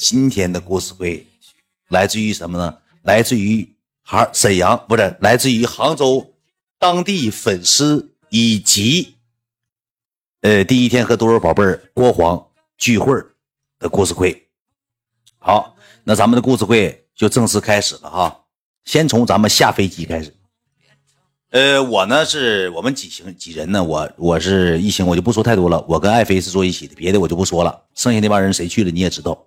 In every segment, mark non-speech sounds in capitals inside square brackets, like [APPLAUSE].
今天的故事会来自于什么呢？来自于杭沈阳，不是来自于杭州当地粉丝以及呃第一天和多少宝贝儿郭黄聚会的故事会。好，那咱们的故事会就正式开始了哈。先从咱们下飞机开始。呃，我呢是我们几行几人呢？我我是一行，我就不说太多了。我跟爱妃是坐一起的，别的我就不说了。剩下那帮人谁去了你也知道。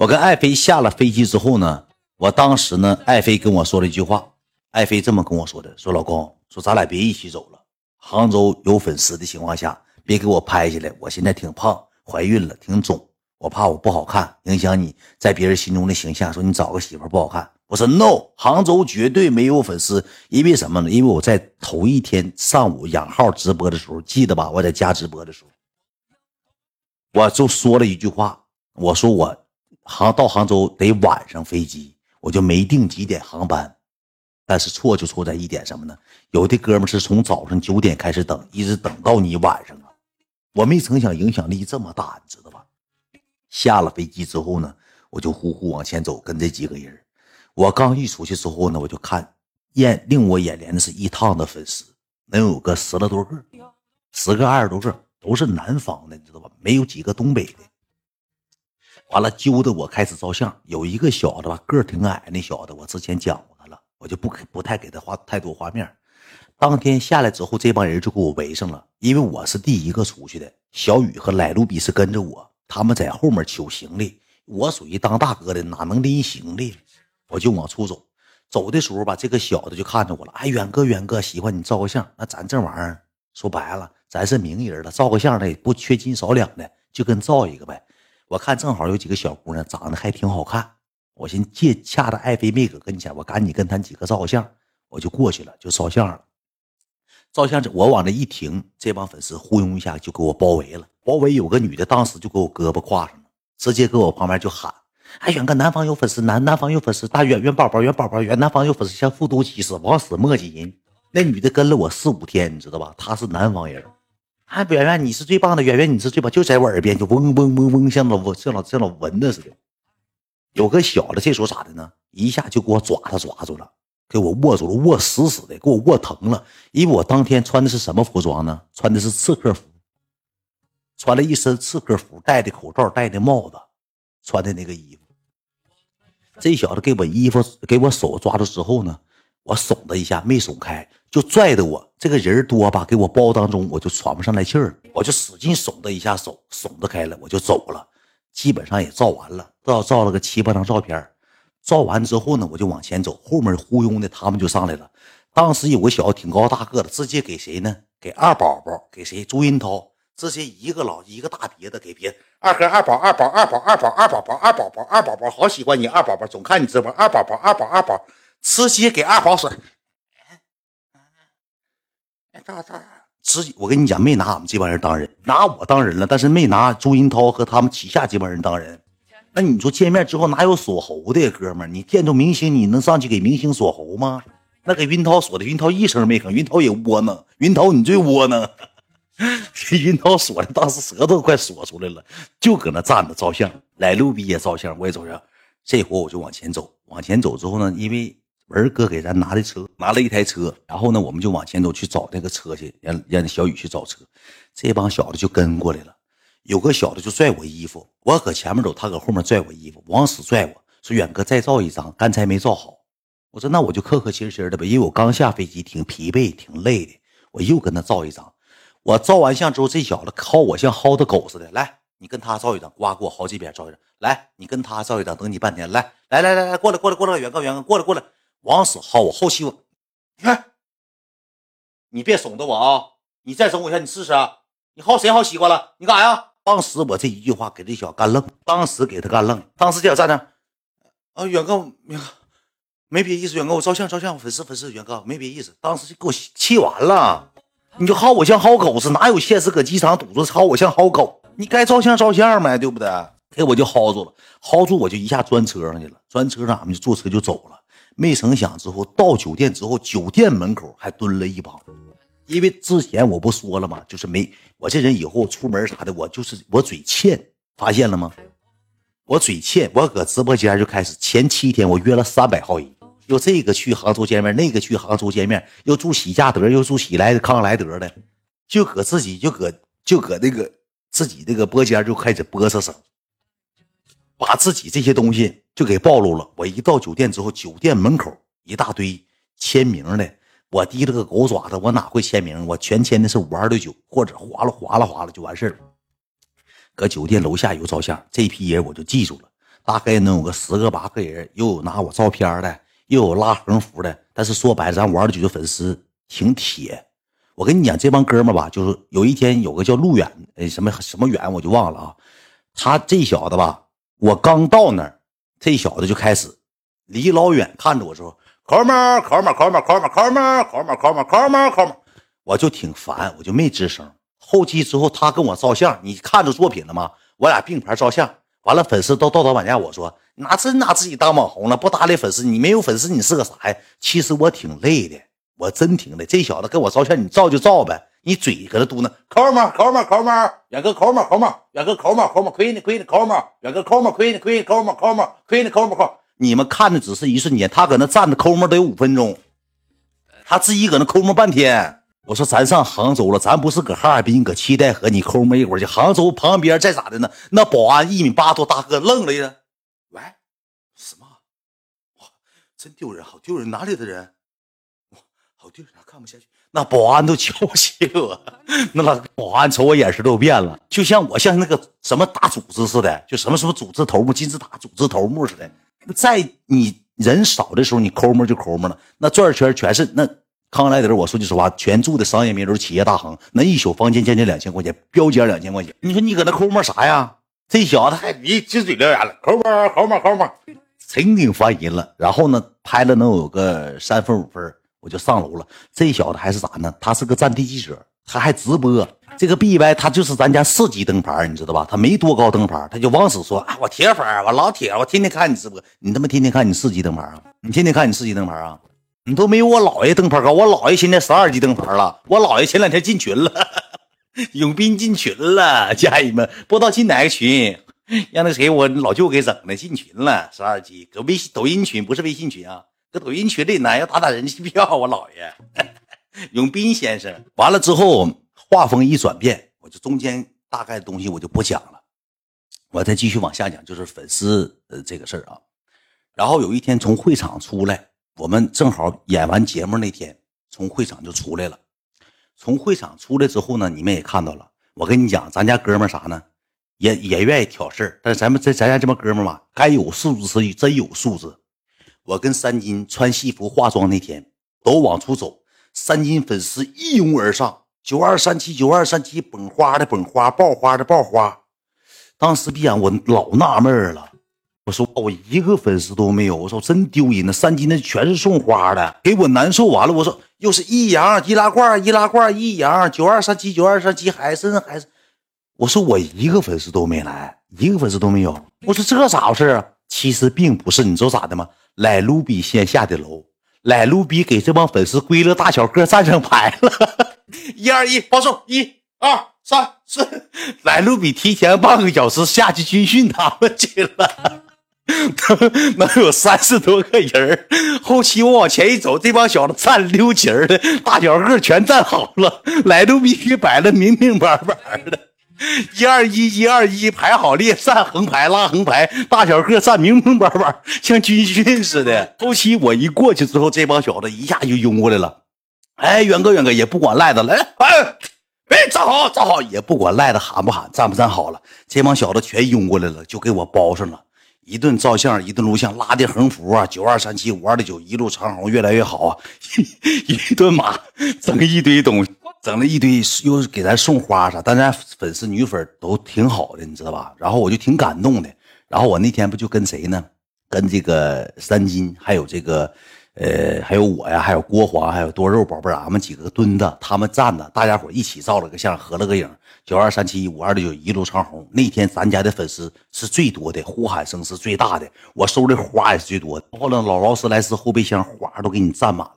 我跟爱妃下了飞机之后呢，我当时呢，爱妃跟我说了一句话。爱妃这么跟我说的：“说老公，说咱俩别一起走了。杭州有粉丝的情况下，别给我拍下来。我现在挺胖，怀孕了，挺肿，我怕我不好看，影响你在别人心中的形象。说你找个媳妇不好看。”我说 no，杭州绝对没有粉丝，因为什么呢？因为我在头一天上午养号直播的时候，记得吧？我在家直播的时候，我就说了一句话，我说我杭到杭州得晚上飞机，我就没定几点航班。但是错就错在一点什么呢？有的哥们是从早上九点开始等，一直等到你晚上啊。我没曾想影响力这么大，你知道吧？下了飞机之后呢，我就呼呼往前走，跟这几个人。我刚一出去之后呢，我就看，眼令我眼帘的是一趟的粉丝，能有个十来多个，十个二十多个，都是南方的，你知道吧？没有几个东北的。完了，揪的我开始照相。有一个小子吧，个挺矮，那小子我之前讲过他了，我就不不太给他画太多画面。当天下来之后，这帮人就给我围上了，因为我是第一个出去的。小雨和莱卢比是跟着我，他们在后面取行李，我属于当大哥的，哪能拎行李？我就往出走，走的时候吧，这个小子就看着我了。哎，远哥，远哥，喜欢你照个相。那咱这玩意儿说白了，咱是名人了，照个相的不缺斤少两的，就跟照一个呗。我看正好有几个小姑娘长得还挺好看，我寻借恰着爱妃妹搁跟前，我赶紧跟她几个照个相，我就过去了，就照相了。照相我往这一停，这帮粉丝呼拥一下就给我包围了。包围有个女的，当时就给我胳膊挎上了，直接搁我旁边就喊。哎，远哥，南方有粉丝，南南方有粉丝，大远远宝宝，远宝宝，远南方有粉丝，像复读机似的，往死磨叽人。那女的跟了我四五天，你知道吧？她是南方人。哎，圆圆，你是最棒的，圆圆，你是最棒，就在我耳边就嗡嗡嗡嗡，像老像老像老蚊子似的。有个小的，这时候咋的呢？一下就给我抓他抓住了，给我握住了，握死死的，给我握疼了。因为我当天穿的是什么服装呢？穿的是刺客服，穿了一身刺客服，戴的口罩，戴的帽子，穿的那个衣服。这小子给我衣服，给我手抓住之后呢，我耸他一下，没耸开，就拽的我。这个人多吧，给我包当中，我就喘不上来气儿，我就使劲耸他一下手，耸得开了，我就走了。基本上也照完了，照照了个七八张照片。照完之后呢，我就往前走，后面忽悠的他们就上来了。当时有个小子挺高大个的，直接给谁呢？给二宝宝，给谁？朱云涛。直接一个老一个大别的给别二哥二宝二宝二宝二宝二宝宝二宝宝二宝宝好喜欢你二宝宝总看你直播二宝宝二宝二宝直接给二宝甩，哎咋咋直接我跟你讲没拿俺们这帮人当人拿我当人了，但是没拿朱云涛和他们旗下这帮人当人。那你说见面之后哪有锁喉的呀哥们儿？你见着明星你能上去给明星锁喉吗？那给云涛锁的，云涛一声没吭，云涛也窝囊，云涛你最窝囊。这 [LAUGHS] 云涛锁的，当时舌头都快锁出来了，就搁那站着照相。来路比也照相，我也照相。这会我就往前走，往前走之后呢，因为文哥给咱拿的车，拿了一台车，然后呢，我们就往前走去找那个车去，让让小雨去找车。这帮小子就跟过来了，有个小子就拽我衣服，我搁前面走，他搁后面拽我衣服，往死拽我说：“远哥再照一张，刚才没照好。”我说：“那我就客客气气的呗，因为我刚下飞机，挺疲惫，挺累的，我又跟他照一张。”我照完相之后，这小子薅我像薅的狗似的。来，你跟他照一张，刮给我好几遍照一张。来，你跟他照一张，等你半天。来，来来来来，过来过来过来，远哥远哥，过来过来，往死薅我，薅西我。你看，你别怂着我啊！你再怂我一下，你试试！你薅谁薅西瓜了？你干啥呀？当时我这一句话给这小子干愣，当时给他干愣。当时这小站那，啊，远哥远哥，没别意思，远哥我照相照相，粉丝粉丝，远哥没别意思。当时就给我气完了。你就薅我像薅狗似的，哪有现实？搁机场堵着薅我像薅狗？你该照相照相呗，对不对？给我就薅住了，薅住我就一下钻车上去了，钻车上俺们就坐车就走了。没成想之后到酒店之后，酒店门口还蹲了一帮，因为之前我不说了吗？就是没我这人以后出门啥的，我就是我嘴欠，发现了吗？我嘴欠，我搁直播间就开始前七天我约了三百号人，又这个去杭州见面，那个去杭州见面，又住喜家德，又住喜来康莱德的，就搁自己就搁就搁那个自己这个播间就开始播瑟声，把自己这些东西就给暴露了。我一到酒店之后，酒店门口一大堆签名的。我提了个狗爪子，我哪会签名？我全签的是五二六九，或者划了划了划了就完事儿了。搁酒店楼下有照相，这批人我就记住了，大概能有个十个八个人，又有拿我照片的，又有拉横幅的。但是说白了，咱五二六九的粉丝挺铁。我跟你讲，这帮哥们吧，就是有一天有个叫路远，哎，什么什么远我就忘了啊。他这小子吧，我刚到那儿，这小子就开始离老远看着我说。抠门抠门抠门抠门抠门抠门抠门抠门抠门，我就挺烦，我就没吱声。后期之后，他跟我照相，你看着作品了吗？我俩并排照相，完了粉丝都道德绑架，我说拿真拿自己当网红了，不搭理粉丝，你没有粉丝，你是个啥呀？其实我挺累的，我真挺累。这小子跟我照相，你照就照呗，你嘴搁那嘟囔抠门抠门抠门，远哥抠门抠门，远哥抠门抠门，亏你亏你抠门，远哥抠门亏你亏你抠门抠门，亏你抠门抠。你们看的只是一瞬间，他搁那站着抠门得有五分钟，他自己搁那抠门半天。我说咱上杭州了，咱不是搁哈尔滨，搁七代河，你抠门一会儿去。杭州旁边再咋的呢？那保安一米八多大个愣了呀！喂，什么？哇，真丢人，好丢人！哪里的人？好丢人，看不下去。那保安都瞧不起我，[LAUGHS] 那老保安瞅我眼神都变了，就像我像那个什么大组织似的，就什么什么组织头目、金字塔组织头目似的。在你人少的时候，你抠门就抠门了。那转圈全是那康莱德，我说句实话，全住的商业名流、企业大亨，那一宿房间将近两千块钱，标间两千块钱。你说你搁那抠门啥呀？这小子还你金嘴獠牙了，抠门抠门抠门，真挺烦人了。然后呢，拍了能有个三分五分，我就上楼了。这小子还是咋呢？他是个战地记者，他还直播。这个 B Y 他就是咱家四级灯牌，你知道吧？他没多高灯牌，他就往死说啊！我铁粉，我老铁，我天天看你直播，你他妈天天看你四级灯牌啊？你天天看你四级灯牌啊？你都没有我姥爷灯牌高，我姥爷现在十二级灯牌了。我姥爷前两天进群了，[LAUGHS] 永斌进群了，家人们不知道进哪个群，让那谁我老舅给整的，进群了，十二级，搁微信抖音群不是微信群啊，搁抖音群里呢，要打打人气票。我姥爷 [LAUGHS] 永斌先生，完了之后。画风一转变，我就中间大概的东西我就不讲了，我再继续往下讲，就是粉丝呃这个事儿啊。然后有一天从会场出来，我们正好演完节目那天，从会场就出来了。从会场出来之后呢，你们也看到了。我跟你讲，咱家哥们啥呢，也也愿意挑事儿，但是咱们这咱家这帮哥们嘛，该有素质是真有素质。我跟三金穿戏服化妆那天都往出走，三金粉丝一拥而上。九二三七九二三七，捧花的捧花，爆花的爆花。当时闭眼，我老纳闷了。我说我一个粉丝都没有。我说真丢人呢，三金那全是送花的，给我难受完了。我说又是一阳易拉罐，易拉罐一阳九二三七九二三七，海参海参。我说我一个粉丝都没来，一个粉丝都没有。我说这咋回事啊？其实并不是，你知道咋的吗？来卢比先下的楼，来卢比给这帮粉丝归了大小个站上牌了。[LAUGHS] 一二一，报数！一二三四，来路比提前半个小时下去军训他们去了，能有三十多个人后期我往前一走，这帮小子站溜齐的，大小个全站好了，来路比给摆的明明白白的。一二一，一二一，排好列，站横排，拉横排，大小个站明明白白，像军训似的。后期我一过去之后，这帮小子一下就拥过来了。哎，远哥，远哥也不管赖子来，哎，哎，站好，站好，也不管赖子喊不喊，站不站好了，这帮小子全拥过来了，就给我包上了，一顿照相，一顿录像，拉的横幅啊，九二三七五二的九，一路长虹，越来越好啊，[LAUGHS] 一顿马，整一堆东西，整了一堆，又是给咱送花啥，但咱粉丝女粉都挺好的，你知道吧？然后我就挺感动的，然后我那天不就跟谁呢？跟这个三金，还有这个。呃，还有我呀，还有郭华，还有多肉宝贝，俺们几个蹲着，他们站着，大家伙一起照了个相，合了个影。九二三七五二六九一路长虹。那天咱家的粉丝是最多的，呼喊声是最大的，我收的花也是最多的。后来老劳斯莱斯后备箱花都给你占满了。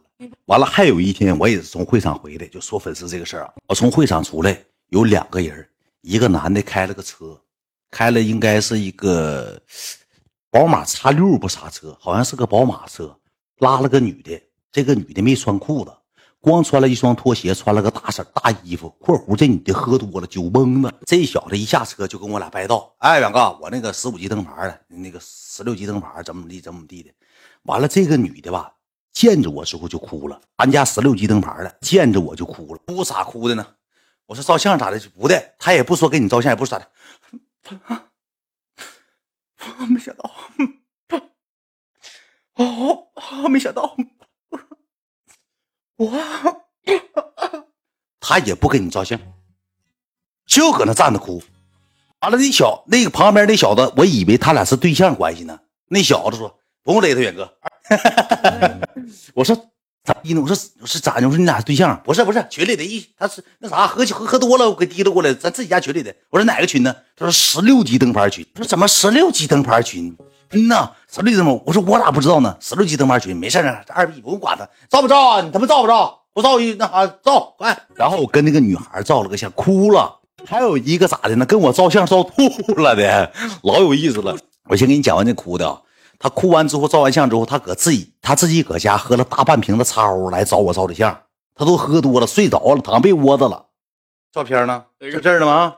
完了，还有一天我也是从会场回来，就说粉丝这个事儿啊。我从会场出来，有两个人，一个男的开了个车，开了应该是一个宝马叉六不啥车，好像是个宝马车，拉了个女的，这个女的没穿裤子，光穿了一双拖鞋，穿了个大色大衣服。（括弧这女的喝多了，酒蒙子。这小子一下车就跟我俩掰道：“哎，远哥，我那个十五级灯牌的，那个十六级灯牌怎么地怎么地的。”完了，这个女的吧，见着我之后就哭了。俺家十六级灯牌的，见着我就哭了。哭啥哭的呢？我说照相咋的？不的，他也不说给你照相，也不说咋的。没想到，哦，没想到，我，他也不跟你照相，就搁那站着哭。完了，那小那个旁边那小子，我以为他俩是对象关系呢。那小子说。不用勒他，远哥。[LAUGHS] 我说咋滴呢？我说我说咋的？我说你俩对象？不是不是，群里的一他是那啥，喝酒喝喝多了，我给提溜过来，咱自己家群里的。我说哪个群呢？他说十六级灯牌群。他说怎么十六级灯牌群？嗯呐，十六级灯牌。我说我咋不知道呢？十六级灯牌群，没事儿，这二逼不用管他，照不照啊？你他妈照不照？不照一那啥照，快。然后我跟那个女孩照了个相，哭了。还有一个咋的呢？跟我照相照吐了的，[LAUGHS] 老有意思了。我先给你讲完这哭的。他哭完之后，照完相之后，他搁自己他自己搁家喝了大半瓶子茶欧来找我照的相。他都喝多了，睡着了，躺被窝子了。照片呢？就这儿呢吗？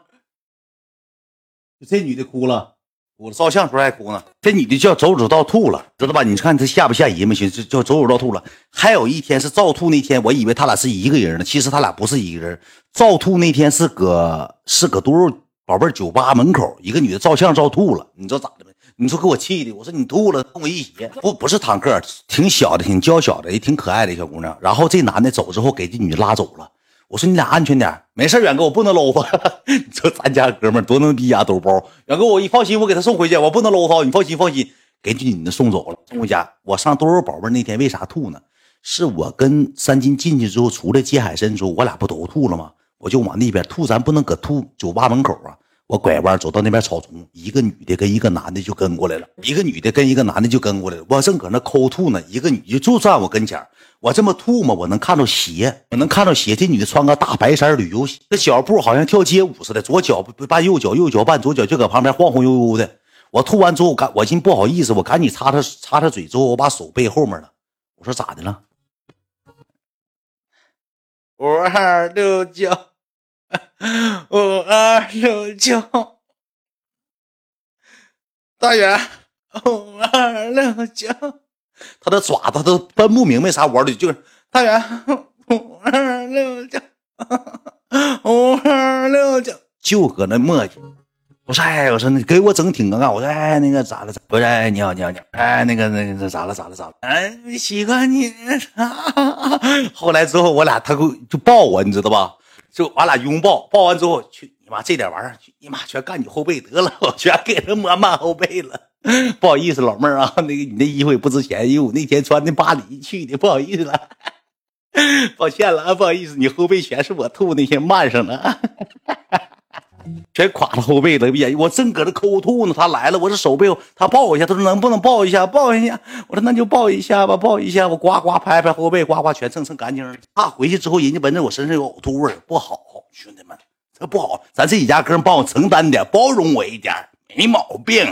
这女的哭了，我照相时候还哭呢。这女的叫走走到吐了，知道吧？你看她吓不吓人？没行，叫走走到吐了。还有一天是照吐那天，我以为他俩是一个人呢，其实他俩不是一个人。照吐那天是搁是搁多少宝贝酒吧门口，一个女的照相照吐了，你知道咋的没？你说给我气的，我说你吐了，跟我一起，不不是坦克，挺小的，挺娇小的，也挺可爱的小姑娘。然后这男的走之后，给这女的拉走了。我说你俩安全点，没事远哥，我不能搂他。你说咱家哥们多能逼呀，兜包。远哥，我一放心，我给他送回去，我不能搂他，你放心放心，给这女的送走了，送回家。我上多肉宝贝那天为啥吐呢？是我跟三金进去之后，出来接海参之后，我俩不都吐了吗？我就往那边吐，咱不能搁吐酒吧门口啊。我拐弯走到那边草丛，一个女的跟一个男的就跟过来了，一个女的跟一个男的就跟过来了。我正搁那抠吐呢，一个女的就站我跟前我这么吐嘛，我能看到鞋，我能看到鞋。这女的穿个大白衫旅游鞋，这脚步好像跳街舞似的，左脚绊右脚，右脚绊左脚，就搁旁边晃晃悠悠的。我吐完之后，赶我寻不好意思，我赶紧擦擦擦擦嘴，之后我把手背后面了。我说咋的了？五二六九。[LAUGHS] 五二六九，大远，五二六九，他的爪子都分不明白啥玩的，就是大远，五二六九，[LAUGHS] 五二六九，就搁那磨叽。我说哎，我说你给我整挺尴尬。我说哎，那个咋了？不是哎，你好你好你好，哎，那个那个咋了咋了咋了？哎，喜欢你。[LAUGHS] 后来之后，我俩他给就抱我，你知道吧？就俺俩拥抱，抱完之后，去你妈这点玩意儿，去你妈全干你后背得了，[LAUGHS] 我全给他抹满后背了。不好意思，老妹儿啊，那个你那衣服也不值钱，因为我那天穿的巴黎去的，不好意思了，[LAUGHS] 抱歉了啊，不好意思，你后背全是我吐那些漫上了。全垮他后背了，我正搁这抠吐呢，他来了，我这手背，他抱我一下，他说能不能抱一下，抱一下。我说那就抱一下吧，抱一下。我呱呱拍拍后背，呱呱全蹭蹭干净。怕回去之后人家闻着我身上有呕吐味不好。兄弟们，这不好，咱自己家哥们帮我承担点，包容我一点，没毛病。